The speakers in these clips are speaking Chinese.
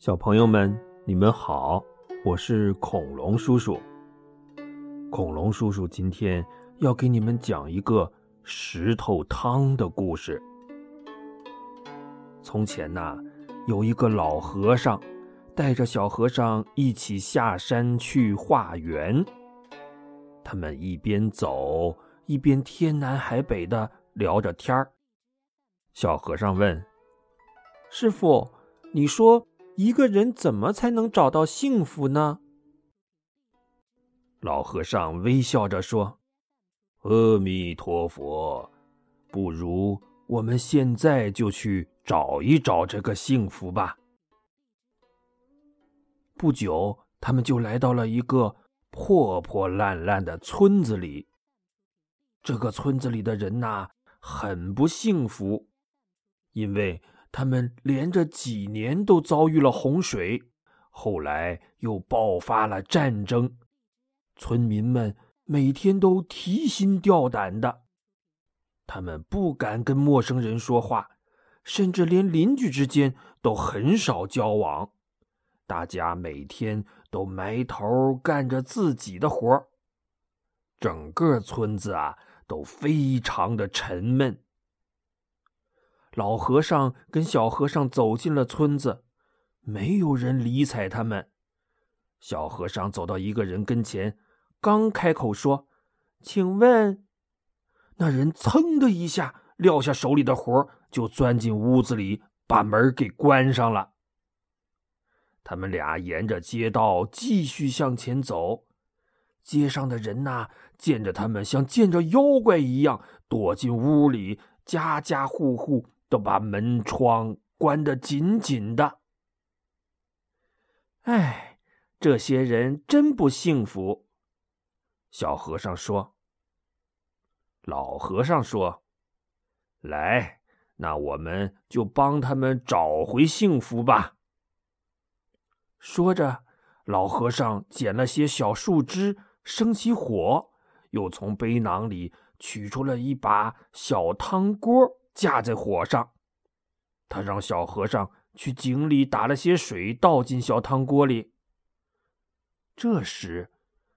小朋友们，你们好，我是恐龙叔叔。恐龙叔叔今天要给你们讲一个石头汤的故事。从前呐，有一个老和尚，带着小和尚一起下山去化缘。他们一边走一边天南海北的聊着天儿。小和尚问：“师傅，你说？”一个人怎么才能找到幸福呢？老和尚微笑着说：“阿弥陀佛，不如我们现在就去找一找这个幸福吧。”不久，他们就来到了一个破破烂烂的村子里。这个村子里的人呐，很不幸福，因为。他们连着几年都遭遇了洪水，后来又爆发了战争，村民们每天都提心吊胆的，他们不敢跟陌生人说话，甚至连邻居之间都很少交往，大家每天都埋头干着自己的活整个村子啊都非常的沉闷。老和尚跟小和尚走进了村子，没有人理睬他们。小和尚走到一个人跟前，刚开口说：“请问。”那人噌的一下撂下手里的活就钻进屋子里，把门给关上了。他们俩沿着街道继续向前走，街上的人呐，见着他们像见着妖怪一样，躲进屋里，家家户户。都把门窗关得紧紧的。哎，这些人真不幸福。小和尚说：“老和尚说，来，那我们就帮他们找回幸福吧。”说着，老和尚捡了些小树枝，生起火，又从背囊里取出了一把小汤锅。架在火上，他让小和尚去井里打了些水，倒进小汤锅里。这时，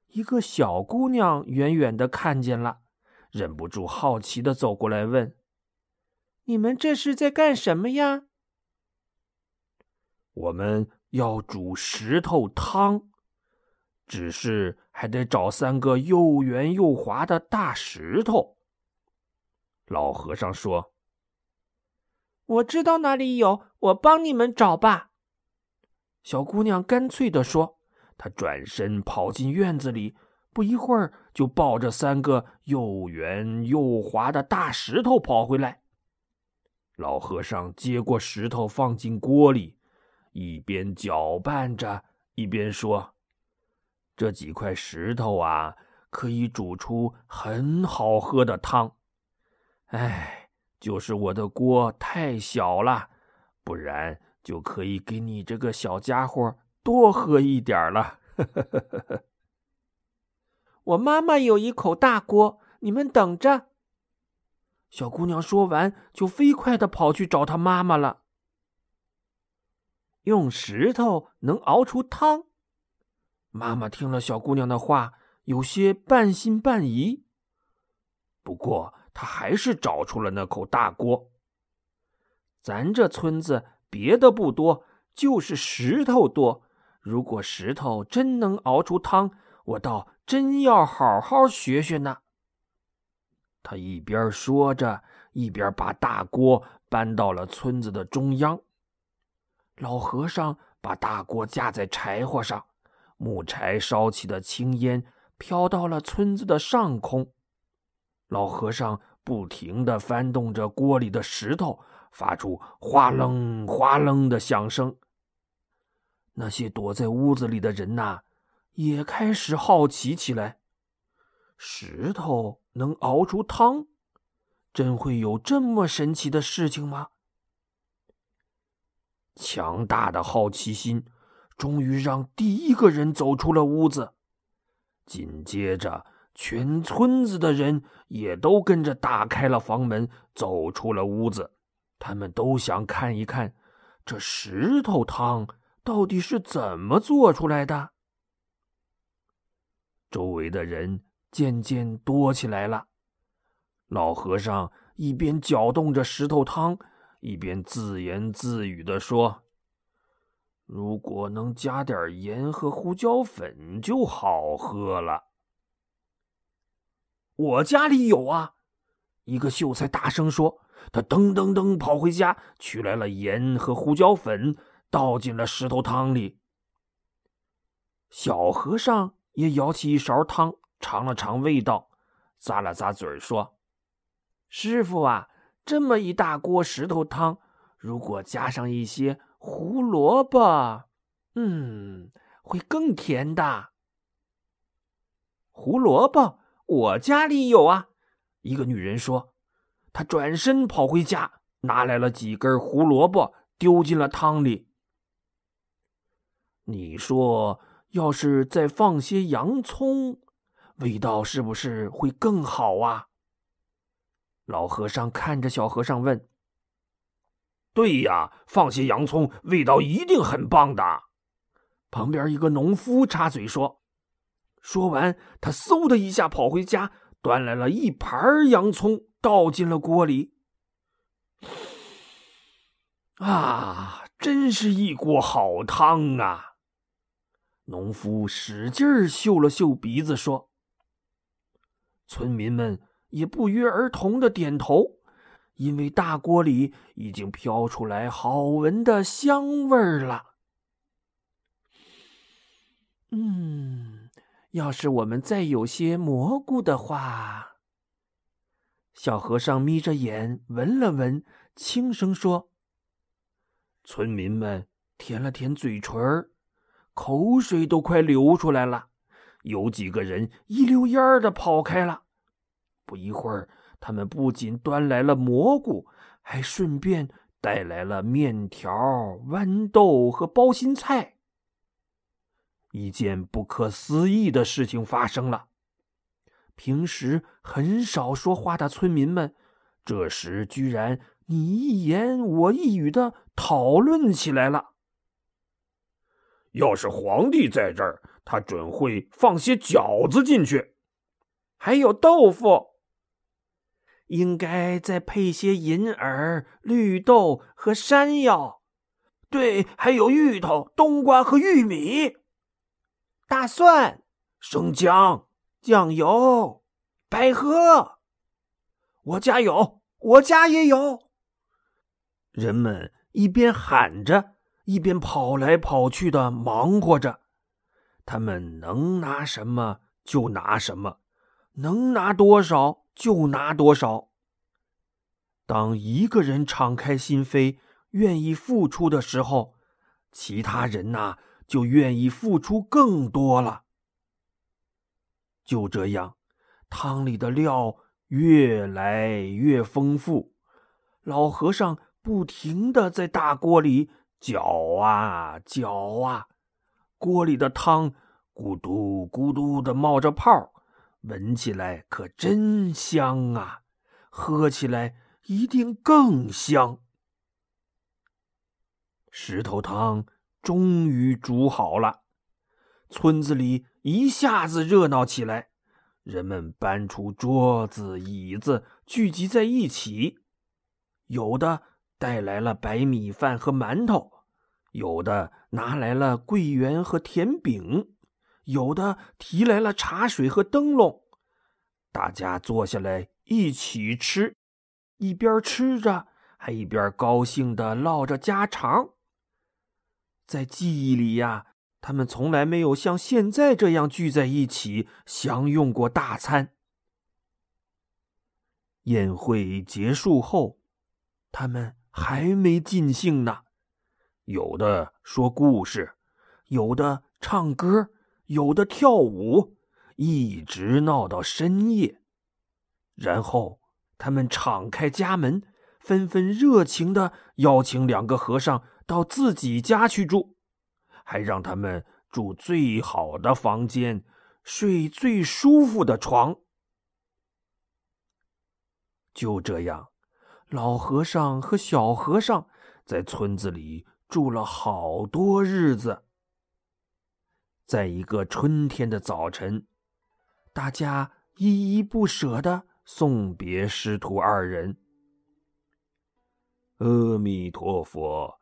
一个小姑娘远远的看见了，忍不住好奇的走过来问：“你们这是在干什么呀？”“我们要煮石头汤，只是还得找三个又圆又滑的大石头。”老和尚说。我知道哪里有，我帮你们找吧。”小姑娘干脆的说。她转身跑进院子里，不一会儿就抱着三个又圆又滑的大石头跑回来。老和尚接过石头放进锅里，一边搅拌着，一边说：“这几块石头啊，可以煮出很好喝的汤。”哎。就是我的锅太小了，不然就可以给你这个小家伙多喝一点了。我妈妈有一口大锅，你们等着。小姑娘说完，就飞快的跑去找她妈妈了。用石头能熬出汤？妈妈听了小姑娘的话，有些半信半疑。不过。他还是找出了那口大锅。咱这村子别的不多，就是石头多。如果石头真能熬出汤，我倒真要好好学学呢。他一边说着，一边把大锅搬到了村子的中央。老和尚把大锅架在柴火上，木柴烧起的青烟飘到了村子的上空。老和尚不停的翻动着锅里的石头，发出哗楞哗楞的响声。那些躲在屋子里的人呐，也开始好奇起来：石头能熬出汤，真会有这么神奇的事情吗？强大的好奇心终于让第一个人走出了屋子，紧接着。全村子的人也都跟着打开了房门，走出了屋子。他们都想看一看，这石头汤到底是怎么做出来的？周围的人渐渐多起来了。老和尚一边搅动着石头汤，一边自言自语的说：“如果能加点盐和胡椒粉，就好喝了。”我家里有啊！一个秀才大声说。他噔噔噔跑回家，取来了盐和胡椒粉，倒进了石头汤里。小和尚也舀起一勺汤，尝了尝味道，咂了咂嘴说：“师傅啊，这么一大锅石头汤，如果加上一些胡萝卜，嗯，会更甜的。”胡萝卜，我家里有啊！一个女人说。她转身跑回家，拿来了几根胡萝卜，丢进了汤里。你说，要是再放些洋葱，味道是不是会更好啊？老和尚看着小和尚问：“对呀，放些洋葱，味道一定很棒的。”旁边一个农夫插嘴说：“说完，他嗖的一下跑回家，端来了一盘洋葱。”倒进了锅里，啊，真是一锅好汤啊！农夫使劲儿嗅了嗅鼻子，说：“村民们也不约而同的点头，因为大锅里已经飘出来好闻的香味儿了。”嗯，要是我们再有些蘑菇的话。小和尚眯着眼闻了闻，轻声说：“村民们舔了舔嘴唇口水都快流出来了。有几个人一溜烟儿的跑开了。不一会儿，他们不仅端来了蘑菇，还顺便带来了面条、豌豆和包心菜。一件不可思议的事情发生了。”平时很少说话的村民们，这时居然你一言我一语的讨论起来了。要是皇帝在这儿，他准会放些饺子进去，还有豆腐。应该再配些银耳、绿豆和山药，对，还有芋头、冬瓜和玉米，大蒜、生姜。酱油、百合，我家有，我家也有。人们一边喊着，一边跑来跑去的忙活着。他们能拿什么就拿什么，能拿多少就拿多少。当一个人敞开心扉，愿意付出的时候，其他人呐就愿意付出更多了。就这样，汤里的料越来越丰富。老和尚不停的在大锅里搅啊搅啊，锅里的汤咕嘟咕嘟的冒着泡，闻起来可真香啊！喝起来一定更香。石头汤终于煮好了，村子里。一下子热闹起来，人们搬出桌子、椅子，聚集在一起。有的带来了白米饭和馒头，有的拿来了桂圆和甜饼，有的提来了茶水和灯笼。大家坐下来一起吃，一边吃着，还一边高兴的唠着家常。在记忆里呀。他们从来没有像现在这样聚在一起享用过大餐。宴会结束后，他们还没尽兴呢，有的说故事，有的唱歌，有的跳舞，一直闹到深夜。然后，他们敞开家门，纷纷热情的邀请两个和尚到自己家去住。还让他们住最好的房间，睡最舒服的床。就这样，老和尚和小和尚在村子里住了好多日子。在一个春天的早晨，大家依依不舍的送别师徒二人。阿弥陀佛，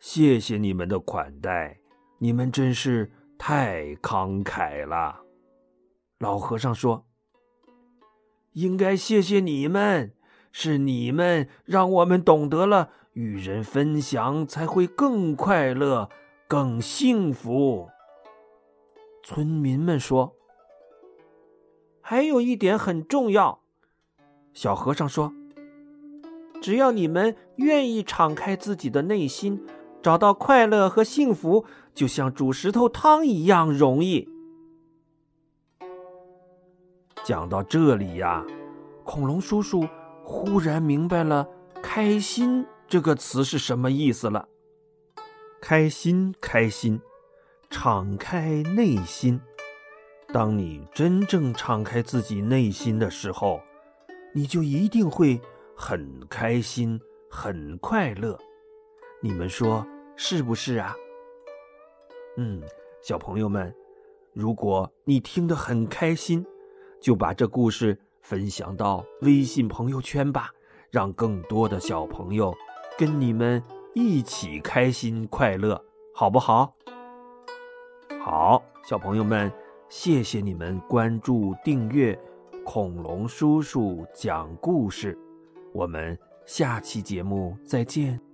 谢谢你们的款待，你们真是太慷慨了。老和尚说：“应该谢谢你们，是你们让我们懂得了与人分享才会更快乐、更幸福。”村民们说：“还有一点很重要。”小和尚说：“只要你们愿意敞开自己的内心，找到快乐和幸福，就像煮石头汤一样容易。”讲到这里呀，恐龙叔叔忽然明白了“开心”这个词是什么意思了。开心，开心。敞开内心，当你真正敞开自己内心的时候，你就一定会很开心、很快乐。你们说是不是啊？嗯，小朋友们，如果你听得很开心，就把这故事分享到微信朋友圈吧，让更多的小朋友跟你们一起开心快乐，好不好？好，小朋友们，谢谢你们关注、订阅恐龙叔叔讲故事。我们下期节目再见。